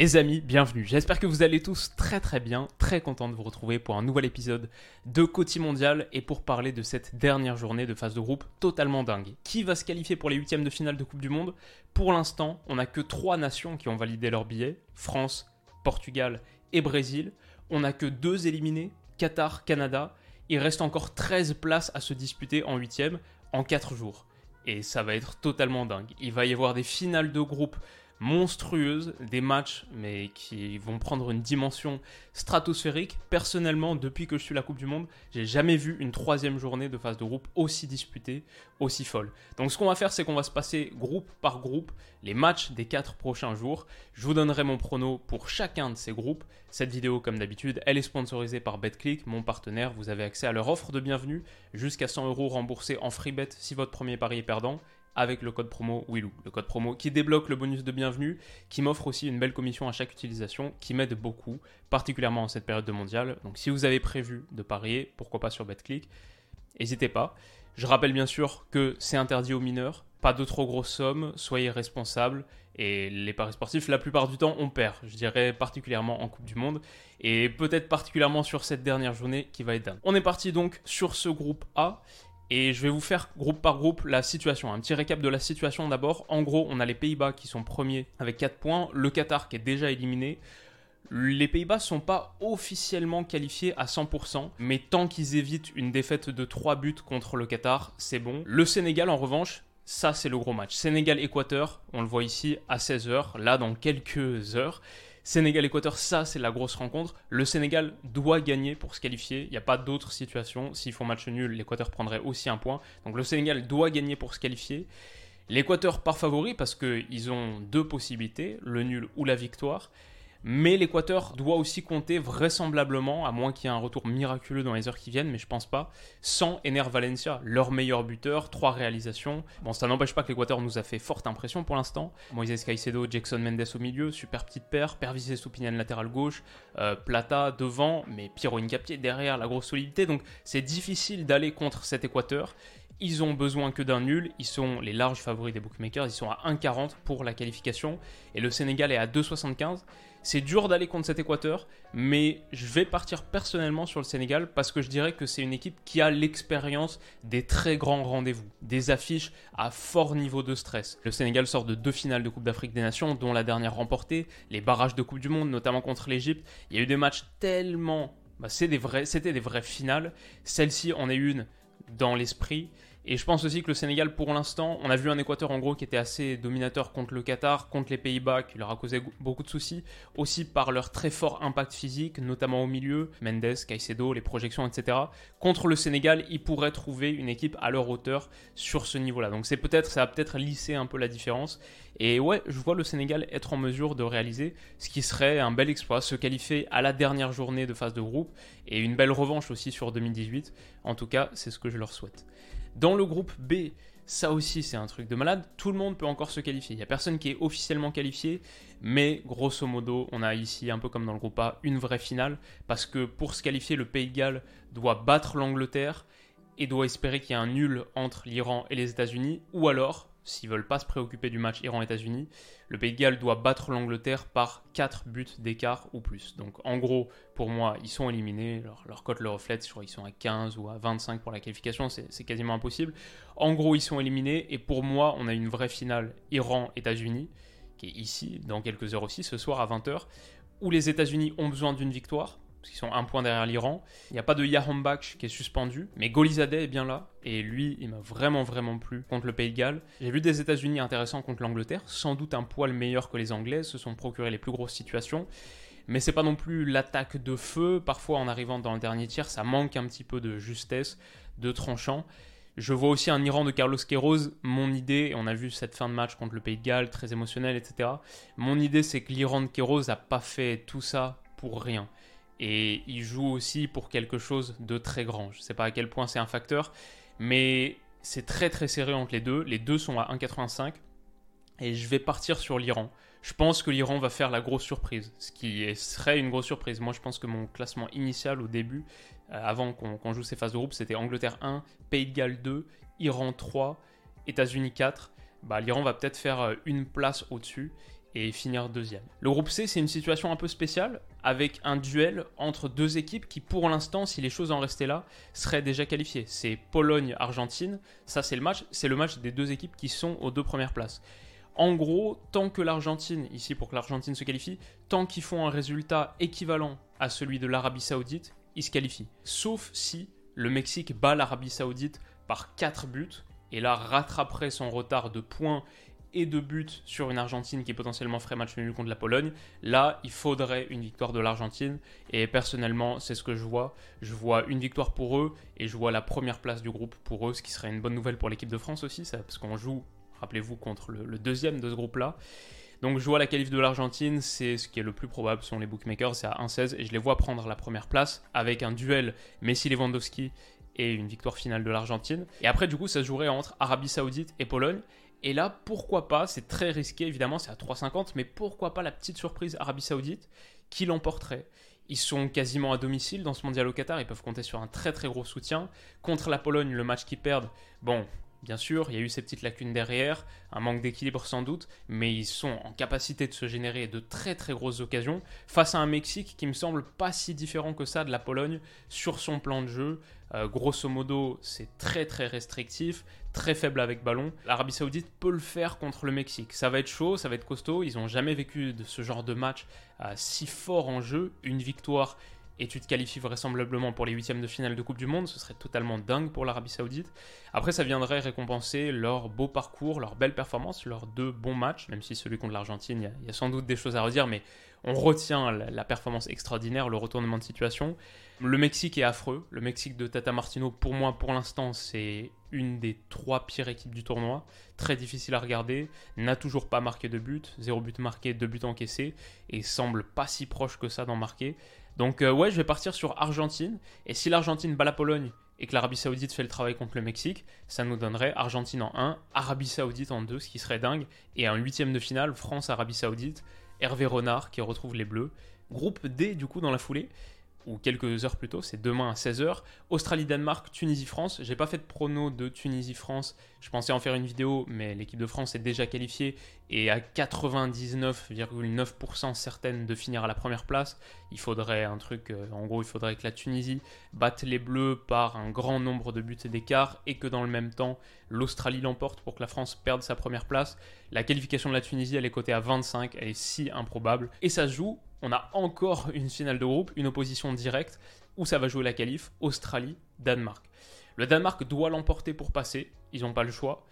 Les amis, bienvenue. J'espère que vous allez tous très très bien, très content de vous retrouver pour un nouvel épisode de Côté Mondial et pour parler de cette dernière journée de phase de groupe totalement dingue. Qui va se qualifier pour les huitièmes de finale de Coupe du Monde? Pour l'instant, on n'a que trois nations qui ont validé leur billet France, Portugal et Brésil. On n'a que deux éliminés, Qatar, Canada. Il reste encore 13 places à se disputer en huitième en 4 jours. Et ça va être totalement dingue. Il va y avoir des finales de groupe monstrueuses, des matchs mais qui vont prendre une dimension stratosphérique. Personnellement, depuis que je suis la Coupe du Monde, j'ai jamais vu une troisième journée de phase de groupe aussi disputée, aussi folle. Donc ce qu'on va faire, c'est qu'on va se passer groupe par groupe les matchs des quatre prochains jours. Je vous donnerai mon prono pour chacun de ces groupes. Cette vidéo, comme d'habitude, elle est sponsorisée par BetClick, mon partenaire. Vous avez accès à leur offre de bienvenue, jusqu'à 100 euros remboursés en free bet si votre premier pari est perdant avec le code promo Willou, le code promo qui débloque le bonus de bienvenue, qui m'offre aussi une belle commission à chaque utilisation, qui m'aide beaucoup, particulièrement en cette période de mondial. Donc si vous avez prévu de parier, pourquoi pas sur BetClick, n'hésitez pas. Je rappelle bien sûr que c'est interdit aux mineurs, pas de trop grosses sommes, soyez responsables. Et les paris sportifs, la plupart du temps, on perd. Je dirais particulièrement en Coupe du Monde. Et peut-être particulièrement sur cette dernière journée qui va être dingue. On est parti donc sur ce groupe A. Et je vais vous faire groupe par groupe la situation. Un petit récap de la situation d'abord. En gros, on a les Pays-Bas qui sont premiers avec 4 points, le Qatar qui est déjà éliminé. Les Pays-Bas sont pas officiellement qualifiés à 100%, mais tant qu'ils évitent une défaite de 3 buts contre le Qatar, c'est bon. Le Sénégal en revanche, ça c'est le gros match. Sénégal-Équateur, on le voit ici à 16h, là dans quelques heures. Sénégal-Équateur, ça c'est la grosse rencontre. Le Sénégal doit gagner pour se qualifier. Il n'y a pas d'autre situation. S'ils font match nul, l'Équateur prendrait aussi un point. Donc le Sénégal doit gagner pour se qualifier. L'Équateur par favori parce qu'ils ont deux possibilités, le nul ou la victoire. Mais l'Équateur doit aussi compter vraisemblablement, à moins qu'il y ait un retour miraculeux dans les heures qui viennent, mais je pense pas, sans Ener Valencia, leur meilleur buteur, trois réalisations. Bon, ça n'empêche pas que l'Équateur nous a fait forte impression pour l'instant. Moises Caicedo, Jackson Mendes au milieu, super petite paire, Pervis Soupinian latéral gauche, euh, Plata devant, mais Piero Incapié derrière, la grosse solidité. Donc c'est difficile d'aller contre cet Équateur. Ils ont besoin que d'un nul. Ils sont les larges favoris des bookmakers. Ils sont à 1,40 pour la qualification. Et le Sénégal est à 2,75. C'est dur d'aller contre cet Équateur, mais je vais partir personnellement sur le Sénégal parce que je dirais que c'est une équipe qui a l'expérience des très grands rendez-vous, des affiches à fort niveau de stress. Le Sénégal sort de deux finales de Coupe d'Afrique des Nations, dont la dernière remportée, les barrages de Coupe du Monde, notamment contre l'Égypte. Il y a eu des matchs tellement... Bah, c'était des vraies finales. Celle-ci en est une dans l'esprit. Et je pense aussi que le Sénégal, pour l'instant, on a vu un Équateur en gros qui était assez dominateur contre le Qatar, contre les Pays-Bas, qui leur a causé beaucoup de soucis, aussi par leur très fort impact physique, notamment au milieu, Mendes, Caicedo, les projections, etc. Contre le Sénégal, ils pourraient trouver une équipe à leur hauteur sur ce niveau-là. Donc c'est peut-être, ça va peut-être lisser un peu la différence. Et ouais, je vois le Sénégal être en mesure de réaliser ce qui serait un bel exploit, se qualifier à la dernière journée de phase de groupe et une belle revanche aussi sur 2018. En tout cas, c'est ce que je leur souhaite. Dans le groupe B, ça aussi c'est un truc de malade, tout le monde peut encore se qualifier. Il n'y a personne qui est officiellement qualifié, mais grosso modo, on a ici, un peu comme dans le groupe A, une vraie finale, parce que pour se qualifier, le Pays de Galles doit battre l'Angleterre et doit espérer qu'il y ait un nul entre l'Iran et les États-Unis, ou alors s'ils veulent pas se préoccuper du match Iran-États-Unis, le Pays de Galles doit battre l'Angleterre par 4 buts d'écart ou plus. Donc en gros, pour moi, ils sont éliminés, leur, cote le reflète, crois qu'ils sont à 15 ou à 25 pour la qualification, c'est quasiment impossible. En gros, ils sont éliminés, et pour moi, on a une vraie finale Iran-États-Unis, qui est ici, dans quelques heures aussi, ce soir à 20h, où les États-Unis ont besoin d'une victoire, parce qu'ils sont un point derrière l'Iran. Il n'y a pas de Yahombach qui est suspendu, mais Golizadeh est bien là, et lui, il m'a vraiment vraiment plu contre le Pays de Galles. J'ai vu des États-Unis intéressants contre l'Angleterre, sans doute un poil meilleur que les Anglais, se sont procurés les plus grosses situations. Mais c'est pas non plus l'attaque de feu. Parfois, en arrivant dans le dernier tiers, ça manque un petit peu de justesse, de tranchant. Je vois aussi un Iran de Carlos Queiroz. Mon idée, on a vu cette fin de match contre le Pays de Galles, très émotionnel, etc. Mon idée, c'est que l'Iran de Queiroz n'a pas fait tout ça pour rien. Et il joue aussi pour quelque chose de très grand. Je ne sais pas à quel point c'est un facteur, mais c'est très très serré entre les deux. Les deux sont à 1,85. Et je vais partir sur l'Iran. Je pense que l'Iran va faire la grosse surprise, ce qui serait une grosse surprise. Moi, je pense que mon classement initial au début, euh, avant qu'on joue ces phases de groupe, c'était Angleterre 1, Pays de Galles 2, Iran 3, États-Unis 4. Bah, L'Iran va peut-être faire euh, une place au-dessus et finir deuxième. Le groupe C, c'est une situation un peu spéciale, avec un duel entre deux équipes qui, pour l'instant, si les choses en restaient là, seraient déjà qualifiées. C'est Pologne-Argentine, ça c'est le match, c'est le match des deux équipes qui sont aux deux premières places. En gros, tant que l'Argentine, ici pour que l'Argentine se qualifie, tant qu'ils font un résultat équivalent à celui de l'Arabie Saoudite, il se qualifie. Sauf si le Mexique bat l'Arabie Saoudite par 4 buts et là rattraperait son retard de points et de buts sur une Argentine qui potentiellement ferait match nul contre la Pologne. Là, il faudrait une victoire de l'Argentine et personnellement, c'est ce que je vois. Je vois une victoire pour eux et je vois la première place du groupe pour eux, ce qui serait une bonne nouvelle pour l'équipe de France aussi, ça, parce qu'on joue, rappelez-vous, contre le, le deuxième de ce groupe-là. Donc je vois la qualif de l'Argentine, c'est ce qui est le plus probable selon les bookmakers, c'est à 1-16 et je les vois prendre la première place avec un duel Messi-Lewandowski et une victoire finale de l'Argentine. Et après du coup ça se jouerait entre Arabie Saoudite et Pologne. Et là pourquoi pas, c'est très risqué évidemment, c'est à 3,50, mais pourquoi pas la petite surprise Arabie Saoudite qui l'emporterait ils sont quasiment à domicile dans ce mondial au Qatar, ils peuvent compter sur un très très gros soutien. Contre la Pologne, le match qu'ils perdent, bon, Bien sûr, il y a eu ces petites lacunes derrière, un manque d'équilibre sans doute, mais ils sont en capacité de se générer de très très grosses occasions face à un Mexique qui me semble pas si différent que ça de la Pologne sur son plan de jeu. Euh, grosso modo, c'est très très restrictif, très faible avec ballon. L'Arabie Saoudite peut le faire contre le Mexique. Ça va être chaud, ça va être costaud. Ils n'ont jamais vécu de ce genre de match euh, si fort en jeu. Une victoire et tu te qualifies vraisemblablement pour les huitièmes de finale de Coupe du Monde, ce serait totalement dingue pour l'Arabie Saoudite. Après, ça viendrait récompenser leur beau parcours, leur belle performance, leurs deux bons matchs, même si celui contre l'Argentine, il y, a sans doute des choses à redire, mais on retient la, performance extraordinaire, le retournement de situation. Le Mexique est affreux. Le Mexique de Tata Martino, pour moi, pour l'instant, c'est une des trois pires équipes du tournoi. Très difficile à regarder. N'a toujours pas marqué de but. Zéro but marqué, deux buts encaissés. Et semble pas si proche que ça d'en marquer. Donc euh, ouais, je vais partir sur Argentine. Et si l'Argentine bat la Pologne et que l'Arabie Saoudite fait le travail contre le Mexique, ça nous donnerait Argentine en 1, Arabie Saoudite en 2, ce qui serait dingue. Et un huitième de finale, France-Arabie Saoudite, Hervé Renard qui retrouve les Bleus. Groupe D du coup dans la foulée ou quelques heures plus tôt, c'est demain à 16h. Australie-Danemark, Tunisie-France. J'ai pas fait de prono de Tunisie-France. Je pensais en faire une vidéo, mais l'équipe de France est déjà qualifiée et à 99,9% certaine de finir à la première place. Il faudrait un truc, euh, en gros, il faudrait que la Tunisie batte les Bleus par un grand nombre de buts et d'écart et que dans le même temps, l'Australie l'emporte pour que la France perde sa première place. La qualification de la Tunisie, elle est cotée à 25, elle est si improbable. Et ça se joue on a encore une finale de groupe, une opposition directe, où ça va jouer la qualif, Australie-Danemark. Le Danemark doit l'emporter pour passer, ils n'ont pas le choix.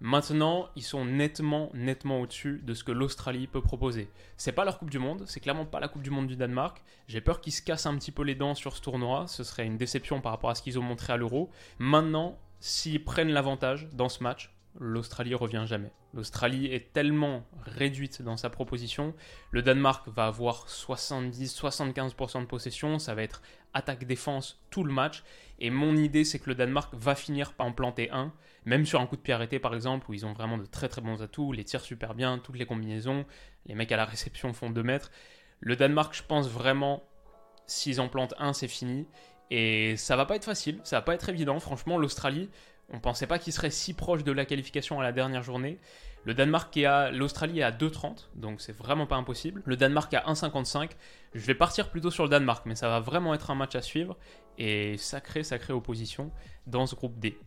Maintenant, ils sont nettement, nettement au-dessus de ce que l'Australie peut proposer. C'est pas leur Coupe du Monde, c'est clairement pas la Coupe du Monde du Danemark. J'ai peur qu'ils se cassent un petit peu les dents sur ce tournoi, ce serait une déception par rapport à ce qu'ils ont montré à l'Euro. Maintenant, s'ils prennent l'avantage dans ce match, l'Australie revient jamais. L'Australie est tellement réduite dans sa proposition. Le Danemark va avoir 70-75% de possession. Ça va être attaque-défense tout le match. Et mon idée, c'est que le Danemark va finir par en planter un. Même sur un coup de pied arrêté, par exemple, où ils ont vraiment de très très bons atouts. Les tirs super bien, toutes les combinaisons. Les mecs à la réception font 2 mètres. Le Danemark, je pense vraiment, s'ils en plantent un, c'est fini. Et ça va pas être facile, ça va pas être évident. Franchement, l'Australie, on pensait pas qu'il serait si proche de la qualification à la dernière journée. Le Danemark est à l'Australie est à 2,30, donc c'est vraiment pas impossible. Le Danemark à 1,55. Je vais partir plutôt sur le Danemark, mais ça va vraiment être un match à suivre et sacré sacrée opposition dans ce groupe D.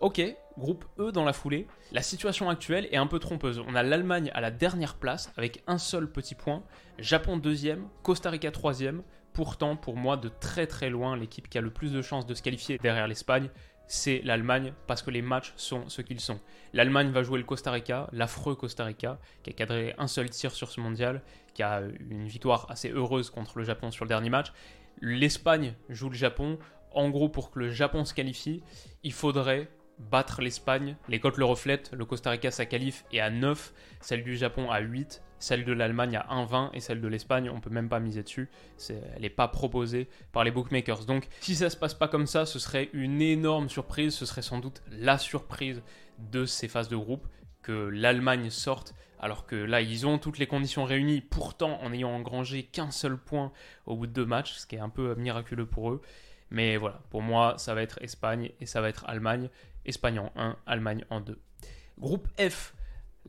Ok, groupe E dans la foulée. La situation actuelle est un peu trompeuse. On a l'Allemagne à la dernière place avec un seul petit point, Japon deuxième, Costa Rica troisième. Pourtant, pour moi, de très très loin, l'équipe qui a le plus de chances de se qualifier derrière l'Espagne, c'est l'Allemagne parce que les matchs sont ce qu'ils sont. L'Allemagne va jouer le Costa Rica, l'affreux Costa Rica, qui a cadré un seul tir sur ce mondial, qui a une victoire assez heureuse contre le Japon sur le dernier match. L'Espagne joue le Japon. En gros, pour que le Japon se qualifie, il faudrait battre l'Espagne. Les cotes le reflètent. Le Costa Rica, sa qualif est à 9, celle du Japon à 8, celle de l'Allemagne à 1,20 et celle de l'Espagne, on peut même pas miser dessus. elle n'est pas proposée par les bookmakers. Donc, si ça se passe pas comme ça, ce serait une énorme surprise. Ce serait sans doute la surprise de ces phases de groupe que l'Allemagne sorte. Alors que là, ils ont toutes les conditions réunies, pourtant en ayant engrangé qu'un seul point au bout de deux matchs, ce qui est un peu miraculeux pour eux. Mais voilà, pour moi, ça va être Espagne et ça va être Allemagne. Espagne en 1, Allemagne en 2. Groupe F,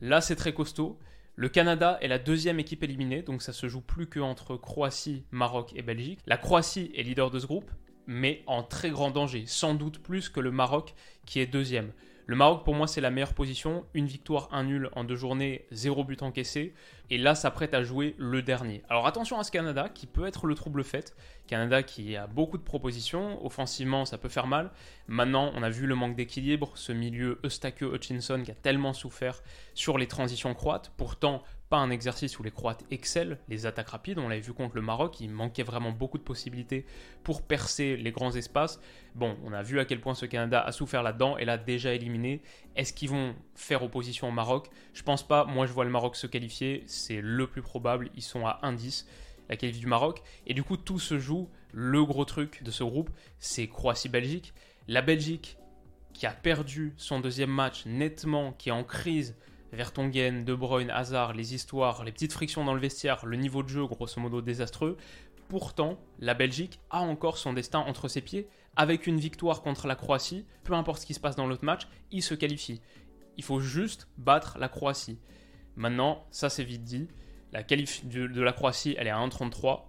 là c'est très costaud. Le Canada est la deuxième équipe éliminée, donc ça se joue plus qu'entre Croatie, Maroc et Belgique. La Croatie est leader de ce groupe, mais en très grand danger, sans doute plus que le Maroc qui est deuxième. Le Maroc, pour moi, c'est la meilleure position. Une victoire, un nul en deux journées, zéro but encaissé. Et là, s'apprête à jouer le dernier. Alors attention à ce Canada qui peut être le trouble fait. Canada qui a beaucoup de propositions. Offensivement, ça peut faire mal. Maintenant, on a vu le manque d'équilibre. Ce milieu Eustachio-Hutchinson qui a tellement souffert sur les transitions croates. Pourtant, pas un exercice où les Croates excellent, les attaques rapides, on l'avait vu contre le Maroc, il manquait vraiment beaucoup de possibilités pour percer les grands espaces. Bon, on a vu à quel point ce Canada a souffert là-dedans et l'a déjà éliminé. Est-ce qu'ils vont faire opposition au Maroc? Je pense pas, moi je vois le Maroc se qualifier, c'est le plus probable, ils sont à 1-10 la qualif du Maroc. Et du coup, tout se joue. Le gros truc de ce groupe, c'est Croatie-Belgique. La Belgique, qui a perdu son deuxième match nettement, qui est en crise, Vertonghen, De Bruyne, Hazard, les histoires, les petites frictions dans le vestiaire, le niveau de jeu grosso modo désastreux. Pourtant, la Belgique a encore son destin entre ses pieds. Avec une victoire contre la Croatie, peu importe ce qui se passe dans l'autre match, il se qualifie. Il faut juste battre la Croatie. Maintenant, ça c'est vite dit. La qualif de, la Croatie, elle est à 1,33.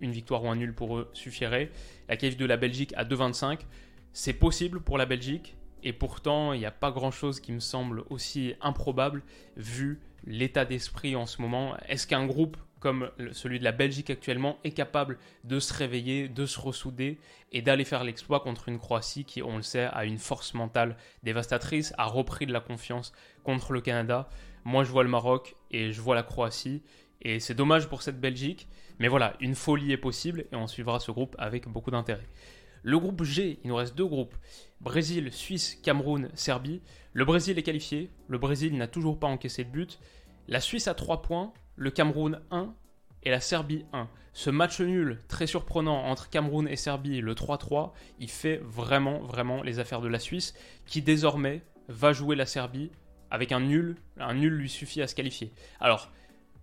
Une victoire ou un nul pour eux suffirait. La qualif de la Belgique à 2,25. C'est possible pour la Belgique. Et pourtant, il n'y a pas grand-chose qui me semble aussi improbable vu l'état d'esprit en ce moment. Est-ce qu'un groupe comme celui de la Belgique actuellement est capable de se réveiller, de se ressouder et d'aller faire l'exploit contre une Croatie qui, on le sait, a une force mentale dévastatrice, a repris de la confiance contre le Canada? Moi, je vois le Maroc et je vois la Croatie. Et c'est dommage pour cette Belgique. Mais voilà, une folie est possible et on suivra ce groupe avec beaucoup d'intérêt. Le groupe G, il nous reste deux groupes. Brésil, Suisse, Cameroun, Serbie. Le Brésil est qualifié. Le Brésil n'a toujours pas encaissé de but. La Suisse a 3 points. Le Cameroun 1 et la Serbie 1. Ce match nul très surprenant entre Cameroun et Serbie, le 3-3, il fait vraiment, vraiment les affaires de la Suisse, qui désormais va jouer la Serbie avec un nul. Un nul lui suffit à se qualifier. Alors,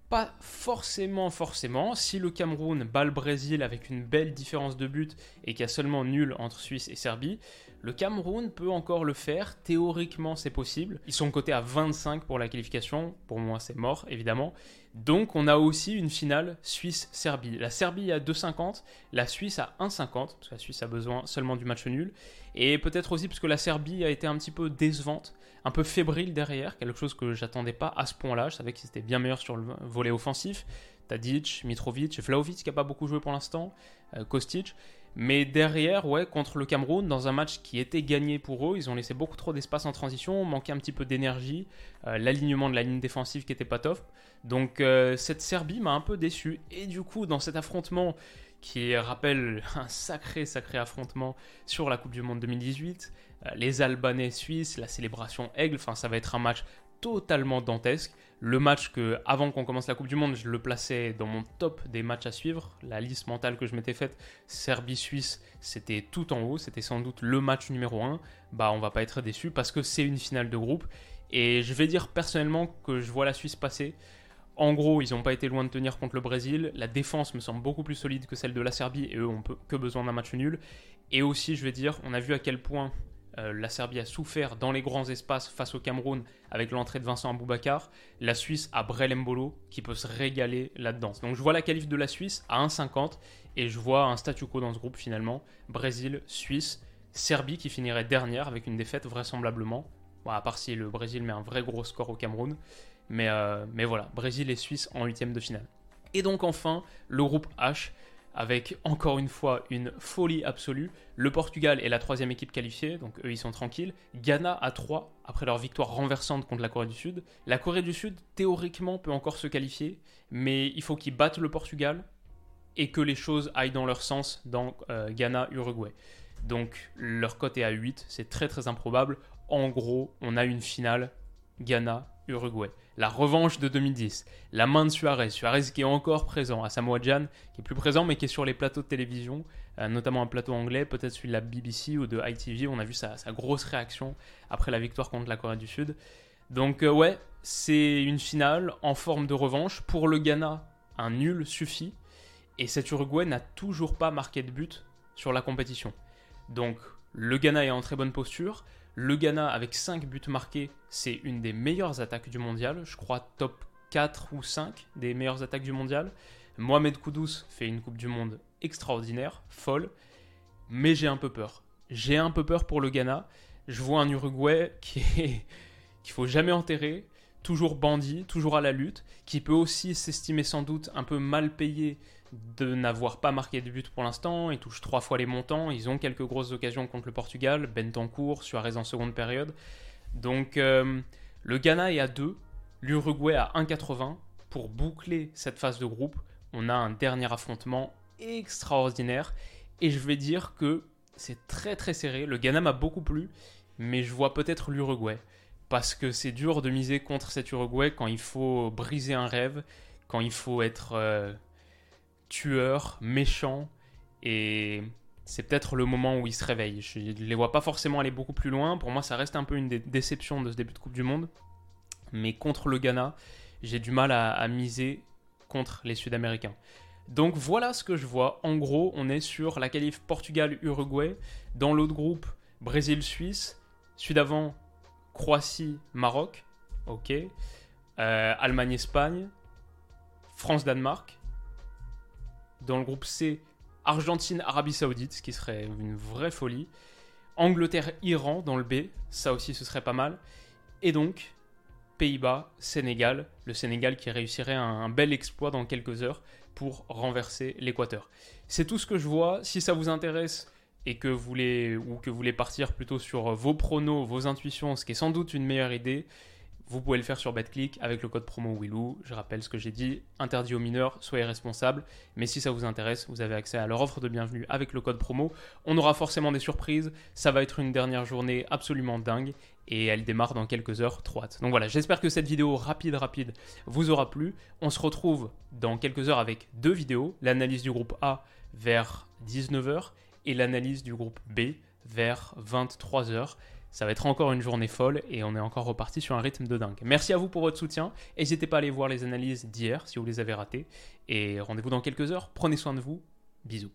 pas forcément, forcément. Si le Cameroun bat le Brésil avec une belle différence de but et qu'il y a seulement nul entre Suisse et Serbie, le Cameroun peut encore le faire. Théoriquement, c'est possible. Ils sont cotés à 25 pour la qualification. Pour moi, c'est mort, évidemment. Donc, on a aussi une finale Suisse-Serbie. La Serbie à 2,50, la Suisse à 1,50, parce que la Suisse a besoin seulement du match nul. Et peut-être aussi parce que la Serbie a été un petit peu décevante un peu fébrile derrière, quelque chose que j'attendais pas à ce point-là. Je savais qu'ils étaient bien meilleurs sur le volet offensif. Tadic, Mitrovic, Vlaovic qui a pas beaucoup joué pour l'instant, euh, Kostic. Mais derrière, ouais, contre le Cameroun, dans un match qui était gagné pour eux, ils ont laissé beaucoup trop d'espace en transition, manqué un petit peu d'énergie, euh, l'alignement de la ligne défensive qui était pas top. Donc euh, cette Serbie m'a un peu déçu. Et du coup, dans cet affrontement qui rappelle un sacré, sacré affrontement sur la Coupe du Monde 2018, euh, les Albanais suisses, la célébration Aigle, enfin ça va être un match totalement dantesque. Le match que, avant qu'on commence la Coupe du Monde, je le plaçais dans mon top des matchs à suivre. La liste mentale que je m'étais faite, Serbie-Suisse, c'était tout en haut. C'était sans doute le match numéro 1. Bah, on va pas être déçu parce que c'est une finale de groupe. Et je vais dire personnellement que je vois la Suisse passer. En gros, ils n'ont pas été loin de tenir contre le Brésil. La défense me semble beaucoup plus solide que celle de la Serbie et eux ont que besoin d'un match nul. Et aussi, je vais dire, on a vu à quel point euh, la Serbie a souffert dans les grands espaces face au Cameroun avec l'entrée de Vincent Aboubakar. La Suisse a Brel qui peut se régaler là-dedans. Donc je vois la qualif de la Suisse à 1,50 et je vois un statu quo dans ce groupe finalement. Brésil, Suisse, Serbie qui finirait dernière avec une défaite vraisemblablement. à part si le Brésil met un vrai gros score au Cameroun. Mais, euh, mais voilà, Brésil et Suisse en huitième de finale. Et donc enfin, le groupe H avec encore une fois une folie absolue. Le Portugal est la troisième équipe qualifiée, donc eux ils sont tranquilles. Ghana a 3 après leur victoire renversante contre la Corée du Sud. La Corée du Sud théoriquement peut encore se qualifier, mais il faut qu'ils battent le Portugal et que les choses aillent dans leur sens dans euh, Ghana-Uruguay. Donc leur cote est à 8, c'est très très improbable. En gros, on a une finale Ghana-Uruguay. La revanche de 2010. La main de Suarez. Suarez qui est encore présent. À Samoa Jan, qui est plus présent, mais qui est sur les plateaux de télévision, euh, notamment un plateau anglais, peut-être celui de la BBC ou de ITV. On a vu sa, grosse réaction après la victoire contre la Corée du Sud. Donc, euh, ouais, c'est une finale en forme de revanche. Pour le Ghana, un nul suffit. Et cet Uruguay n'a toujours pas marqué de but sur la compétition. Donc, le Ghana est en très bonne posture. Le Ghana, avec 5 buts marqués, c'est une des meilleures attaques du mondial. Je crois top 4 ou 5 des meilleures attaques du mondial. Mohamed Koudous fait une Coupe du Monde extraordinaire, folle. Mais j'ai un peu peur. J'ai un peu peur pour le Ghana. Je vois un Uruguay qui est qu'il faut jamais enterrer, toujours bandit, toujours à la lutte, qui peut aussi s'estimer sans doute un peu mal payé de n'avoir pas marqué de but pour l'instant. Ils touchent trois fois les montants. Ils ont quelques grosses occasions contre le Portugal. Bentancourt, Suarez en seconde période. Donc euh, le Ghana est à 2, l'Uruguay à 1,80. Pour boucler cette phase de groupe, on a un dernier affrontement extraordinaire. Et je vais dire que c'est très très serré. Le Ghana m'a beaucoup plu, mais je vois peut-être l'Uruguay. Parce que c'est dur de miser contre cet Uruguay quand il faut briser un rêve, quand il faut être... Euh, tueur, méchant, et c'est peut-être le moment où ils se réveillent. Je ne les vois pas forcément aller beaucoup plus loin. Pour moi, ça reste un peu une déception de ce début de Coupe du Monde. Mais contre le Ghana, j'ai du mal à, miser contre les Sud-Américains. Donc voilà ce que je vois. En gros, on est sur la qualif Portugal-Uruguay. Dans l'autre groupe, Brésil-Suisse. Sud-avant, Croatie-Maroc. Ok. Euh, Allemagne-Espagne. France-Danemark. Dans le groupe C, Argentine, Arabie Saoudite, ce qui serait une vraie folie. Angleterre, Iran dans le B, ça aussi ce serait pas mal. Et donc, Pays-Bas, Sénégal, le Sénégal qui réussirait un, bel exploit dans quelques heures pour renverser l'Équateur. C'est tout ce que je vois. Si ça vous intéresse et que vous voulez ou que vous voulez partir plutôt sur vos pronos, vos intuitions, ce qui est sans doute une meilleure idée, vous pouvez le faire sur BetClick avec le code promo Willou. Je rappelle ce que j'ai dit, interdit aux mineurs, soyez responsables. Mais si ça vous intéresse, vous avez accès à leur offre de bienvenue avec le code promo. On aura forcément des surprises. Ça va être une dernière journée absolument dingue et elle démarre dans quelques heures trop Donc voilà, j'espère que cette vidéo rapide rapide vous aura plu. On se retrouve dans quelques heures avec deux vidéos, l'analyse du groupe A vers 19h et l'analyse du groupe B vers 23h. Ça va être encore une journée folle et on est encore reparti sur un rythme de dingue. Merci à vous pour votre soutien. N'hésitez pas à aller voir les analyses d'hier si vous les avez ratées. Et rendez-vous dans quelques heures. Prenez soin de vous. Bisous.